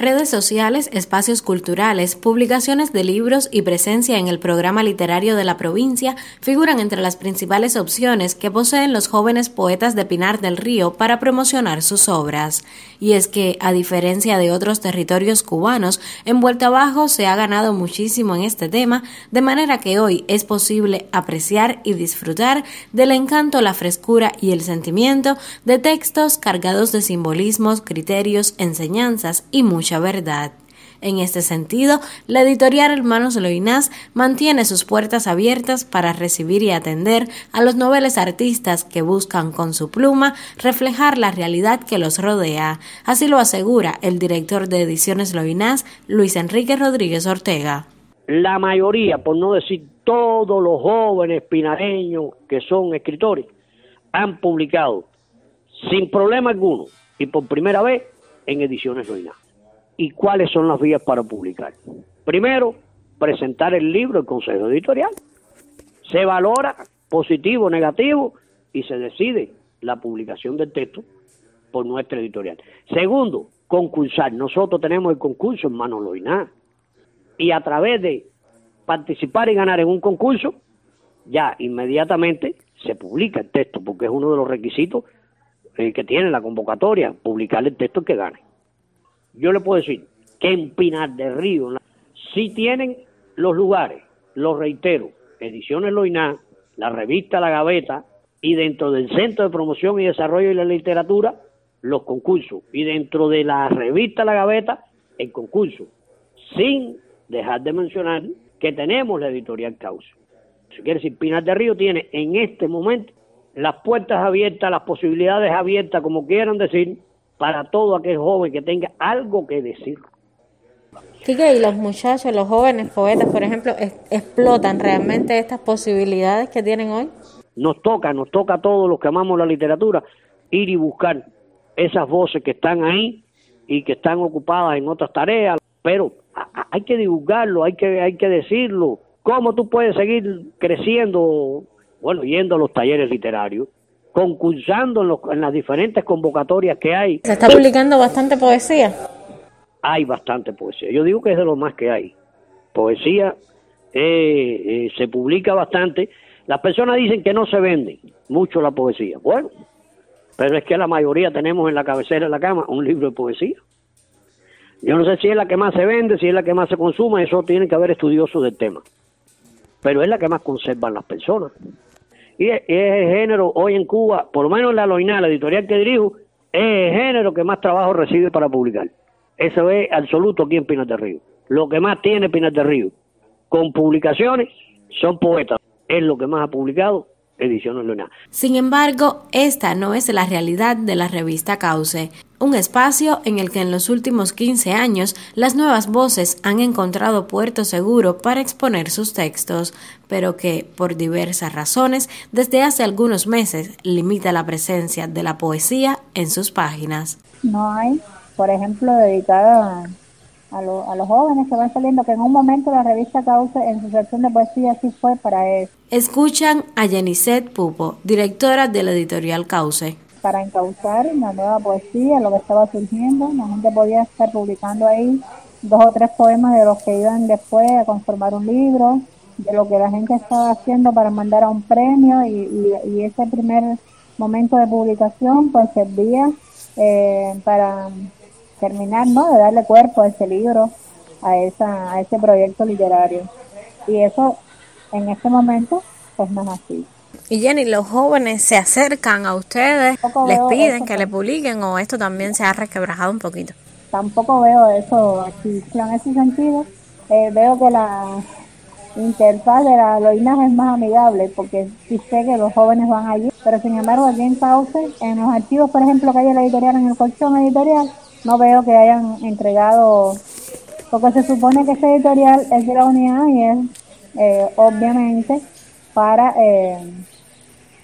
Redes sociales, espacios culturales, publicaciones de libros y presencia en el programa literario de la provincia figuran entre las principales opciones que poseen los jóvenes poetas de Pinar del Río para promocionar sus obras. Y es que, a diferencia de otros territorios cubanos, en Vuelta Abajo se ha ganado muchísimo en este tema, de manera que hoy es posible apreciar y disfrutar del encanto, la frescura y el sentimiento de textos cargados de simbolismos, criterios, enseñanzas y mucho verdad. En este sentido, la editorial Hermanos Loinás mantiene sus puertas abiertas para recibir y atender a los noveles artistas que buscan con su pluma reflejar la realidad que los rodea. Así lo asegura el director de Ediciones Loinás, Luis Enrique Rodríguez Ortega. La mayoría, por no decir todos los jóvenes pinareños que son escritores, han publicado sin problema alguno y por primera vez en Ediciones Loinás y cuáles son las vías para publicar. Primero, presentar el libro al Consejo Editorial. Se valora positivo o negativo y se decide la publicación del texto por nuestra editorial. Segundo, concursar. Nosotros tenemos el concurso en Mano Loiná y a través de participar y ganar en un concurso, ya inmediatamente se publica el texto, porque es uno de los requisitos eh, que tiene la convocatoria, publicar el texto que gane yo le puedo decir que en Pinar del Río sí tienen los lugares, lo reitero, Ediciones Loiná, la revista La Gaveta y dentro del Centro de Promoción y Desarrollo de la Literatura, los concursos. Y dentro de la revista La Gaveta, el concurso. Sin dejar de mencionar que tenemos la editorial Causa. Si quiere decir, Pinar del Río tiene en este momento las puertas abiertas, las posibilidades abiertas, como quieran decir, para todo aquel joven que tenga algo que decir. Quique, y los muchachos, los jóvenes poetas, por ejemplo, explotan realmente estas posibilidades que tienen hoy. Nos toca, nos toca a todos los que amamos la literatura ir y buscar esas voces que están ahí y que están ocupadas en otras tareas, pero hay que divulgarlo, hay que, hay que decirlo. ¿Cómo tú puedes seguir creciendo? Bueno, yendo a los talleres literarios, concursando en, las diferentes convocatorias que hay. ¿Se está publicando bastante poesía? Hay bastante poesía. Yo digo que es de lo más que hay. Poesía eh, eh, se publica bastante. Las personas dicen que no se vende mucho la poesía. Bueno, pero es que la mayoría tenemos en la cabecera de la cama un libro de poesía. Yo no sé si es la que más se vende, si es la que más se consume, eso tiene que haber estudiosos del tema. Pero es la que más conservan las personas. Y es, el género hoy en Cuba, por lo menos en la Loina, la editorial que dirijo, es el género que más trabajo recibe para publicar. Eso es absoluto aquí en Pinar Río. Lo que más tiene Pinar Río con publicaciones son poetas. Es lo que más ha publicado Ediciones Luna. Sin embargo, esta no es la realidad de la revista Cauce, un espacio en el que en los últimos 15 años las nuevas voces han encontrado puerto seguro para exponer sus textos, pero que, por diversas razones, desde hace algunos meses limita la presencia de la poesía en sus páginas. No hay, por ejemplo, dedicada a los jóvenes que van saliendo, que en un momento la revista Cauce en su sección de poesía sí fue para eso. Escuchan a Yenicet Pupo, directora de la editorial Cauce. Para encauzar una nueva poesía, lo que estaba surgiendo, la gente podía estar publicando ahí dos o tres poemas de los que iban después a conformar un libro, de lo que la gente estaba haciendo para mandar a un premio y, y, ese primer momento de publicación pues servía eh, para terminar, ¿no? De darle cuerpo a ese libro, a, esa, a ese proyecto literario. Y eso, en este momento, pues no es así. Y Jenny, los jóvenes se acercan a ustedes, les piden que le publiquen o esto también se ha resquebrajado un poquito. Tampoco veo eso así. En ese sentido, eh, veo que la interfaz de la Loina es más amigable porque sí sé que los jóvenes van allí, pero sin embargo aquí en Cauce, en los archivos, por ejemplo, que hay en la editorial, en el colchón editorial, no veo que hayan entregado, porque se supone que este editorial es de la unidad y es eh, obviamente para eh,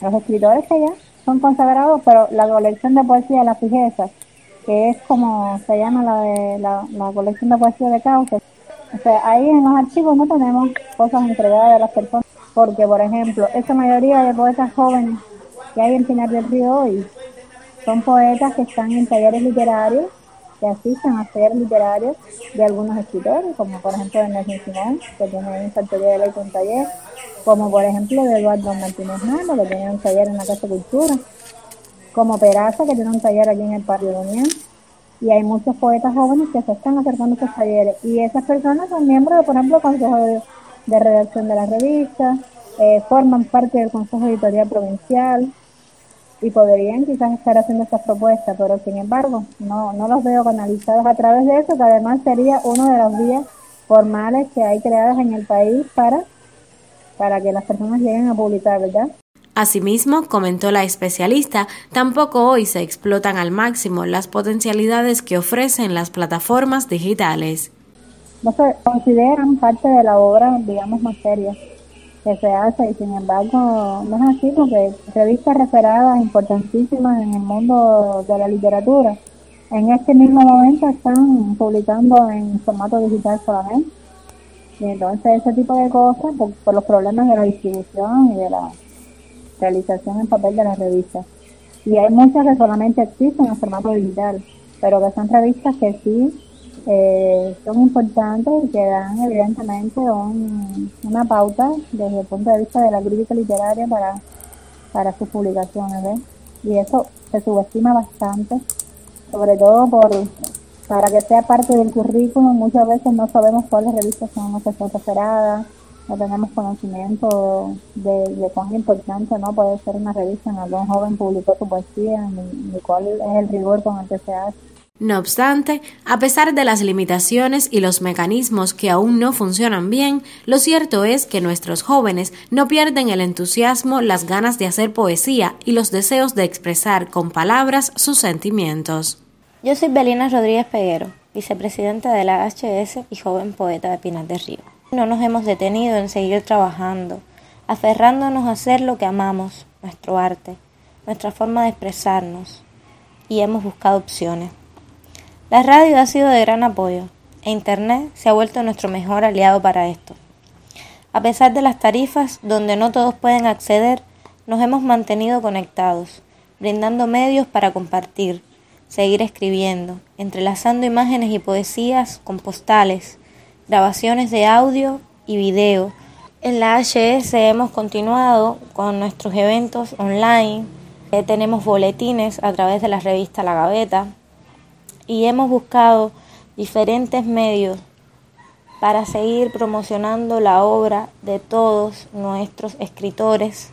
los escritores que ya son consagrados, pero la colección de poesía La Fijeza, que es como se llama la de la, colección de poesía de Cauce, o sea, ahí en los archivos no tenemos cosas entregadas a las personas, porque por ejemplo, esa mayoría de poetas jóvenes que hay en Pinar del Río hoy son poetas que están en talleres literarios que asisten a ser literarios de algunos escritores, como por ejemplo de Simón, que tiene un factoría de ley con taller, como por ejemplo de Eduardo Martínez Mano, que tiene un taller en la Casa de Cultura, como Peraza, que tiene un taller aquí en el Parque Unión, y hay muchos poetas jóvenes que se están acercando a estos talleres, y esas personas son miembros, de, por ejemplo, Consejo de, Redacción de la revista, eh, forman parte del Consejo Editorial Provincial, y podrían quizás estar haciendo estas propuestas, pero sin embargo no, no los veo canalizados a través de eso, que además sería uno de los días formales que hay creados en el país para, para que las personas lleguen a publicar, ¿verdad? Asimismo, comentó la especialista, tampoco hoy se explotan al máximo las potencialidades que ofrecen las plataformas digitales. No se consideran parte de la obra, digamos, más seria se hace y sin embargo no es así porque revistas referadas importantísimas en el mundo de la literatura en este mismo momento están publicando en formato digital solamente. Y entonces ese tipo de cosas por, los problemas de la distribución y de la realización en papel de las revistas. Y hay muchas que solamente existen en formato digital pero que son revistas que sí eh, son importantes y que dan evidentemente una pauta desde el punto de vista de la crítica literaria para, para sus publicaciones. Y eso se subestima bastante, sobre todo por para que sea parte del currículum. Muchas veces no sabemos cuáles revistas son nuestras preferadas, no tenemos conocimiento de, de, cuán importante no puede ser una revista en algún joven publicó su poesía, ni cuál es el rigor con el que se hace. No obstante, a pesar de las limitaciones y los mecanismos que aún no funcionan bien, lo cierto es que nuestros jóvenes no pierden el entusiasmo, las ganas de hacer poesía y los deseos de expresar con palabras sus sentimientos. Yo soy Belina Rodríguez Peguero, vicepresidenta de la HS y joven poeta de Pinar de Río. No nos hemos detenido en seguir trabajando, aferrándonos a hacer lo que amamos, nuestro arte, nuestra forma de expresarnos, y hemos buscado opciones la radio ha sido de gran apoyo e Internet se ha vuelto nuestro mejor aliado para esto. A pesar de las tarifas donde no todos pueden acceder, nos hemos mantenido conectados, brindando medios para compartir, seguir escribiendo, entrelazando imágenes y poesías con postales, grabaciones de audio y video. En la HS hemos continuado con nuestros eventos online, eh, tenemos boletines a través de la revista La Gaveta, y hemos buscado diferentes medios para seguir promocionando la obra de todos nuestros escritores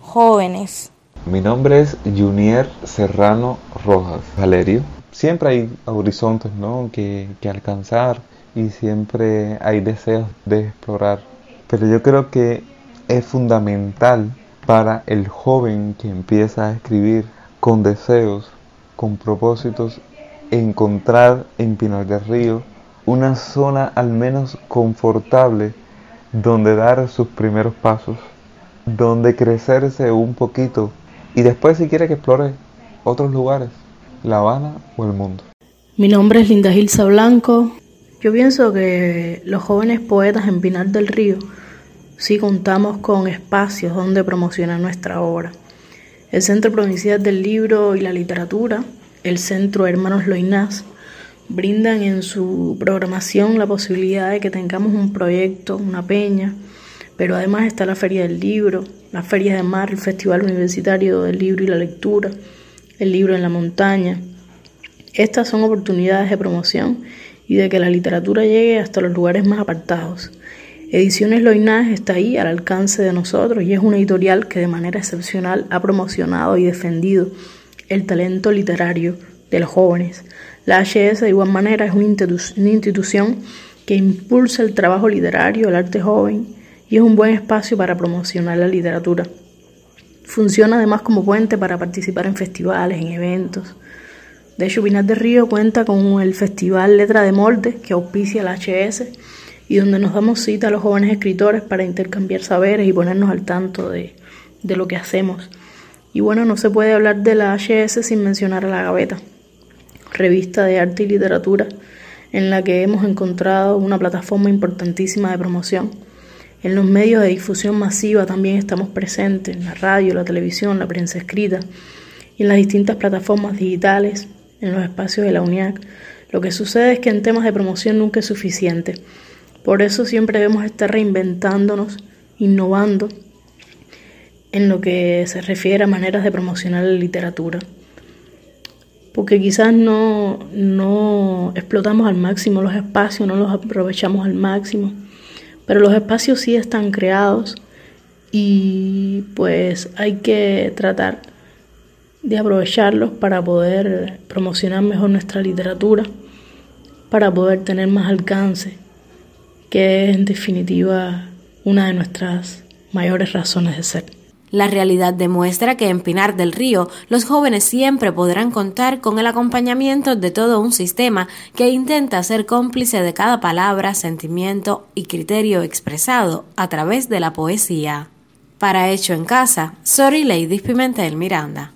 jóvenes. Mi nombre es Junier Serrano Rojas Valerio. Siempre hay horizontes ¿no? que, que alcanzar y siempre hay deseos de explorar. Pero yo creo que es fundamental para el joven que empieza a escribir con deseos, con propósitos encontrar en Pinar del Río una zona al menos confortable donde dar sus primeros pasos, donde crecerse un poquito y después si quiere que explore otros lugares, La Habana o el mundo. Mi nombre es Linda Gilsa Blanco. Yo pienso que los jóvenes poetas en Pinar del Río sí contamos con espacios donde promocionar nuestra obra. El Centro Provincial del Libro y la Literatura el Centro Hermanos Loinás brindan en su programación la posibilidad de que tengamos un proyecto, una peña, pero además está la Feria del Libro, la Feria de Mar, el Festival Universitario del Libro y la Lectura, el Libro en la Montaña. Estas son oportunidades de promoción y de que la literatura llegue hasta los lugares más apartados. Ediciones Loinás está ahí al alcance de nosotros y es una editorial que de manera excepcional ha promocionado y defendido el talento literario de los jóvenes. La HS de igual manera es una institución que impulsa el trabajo literario, el arte joven y es un buen espacio para promocionar la literatura. Funciona además como puente para participar en festivales, en eventos. De hecho, Pinar de Río cuenta con el Festival Letra de Molde que auspicia la HS y donde nos damos cita a los jóvenes escritores para intercambiar saberes y ponernos al tanto de lo que hacemos. Y bueno, no se puede hablar de la HS sin mencionar a La Gaveta, revista de arte y literatura en la que hemos encontrado una plataforma importantísima de promoción. En los medios de difusión masiva también estamos presentes, en la radio, la televisión, la prensa escrita y en las distintas plataformas digitales, en los espacios de la UNIAC. Lo que sucede es que en temas de promoción nunca es suficiente. Por eso siempre debemos estar reinventándonos, innovando en lo que se refiere a maneras de promocionar la literatura. Porque quizás no, no explotamos al máximo los espacios, no los aprovechamos al máximo, pero los espacios sí están creados y pues hay que tratar de aprovecharlos para poder promocionar mejor nuestra literatura, para poder tener más alcance, que es en definitiva una de nuestras mayores razones de ser. La realidad demuestra que en Pinar del Río los jóvenes siempre podrán contar con el acompañamiento de todo un sistema que intenta ser cómplice de cada palabra, sentimiento y criterio expresado a través de la poesía. Para Hecho en Casa, Sori Lady Pimentel Miranda.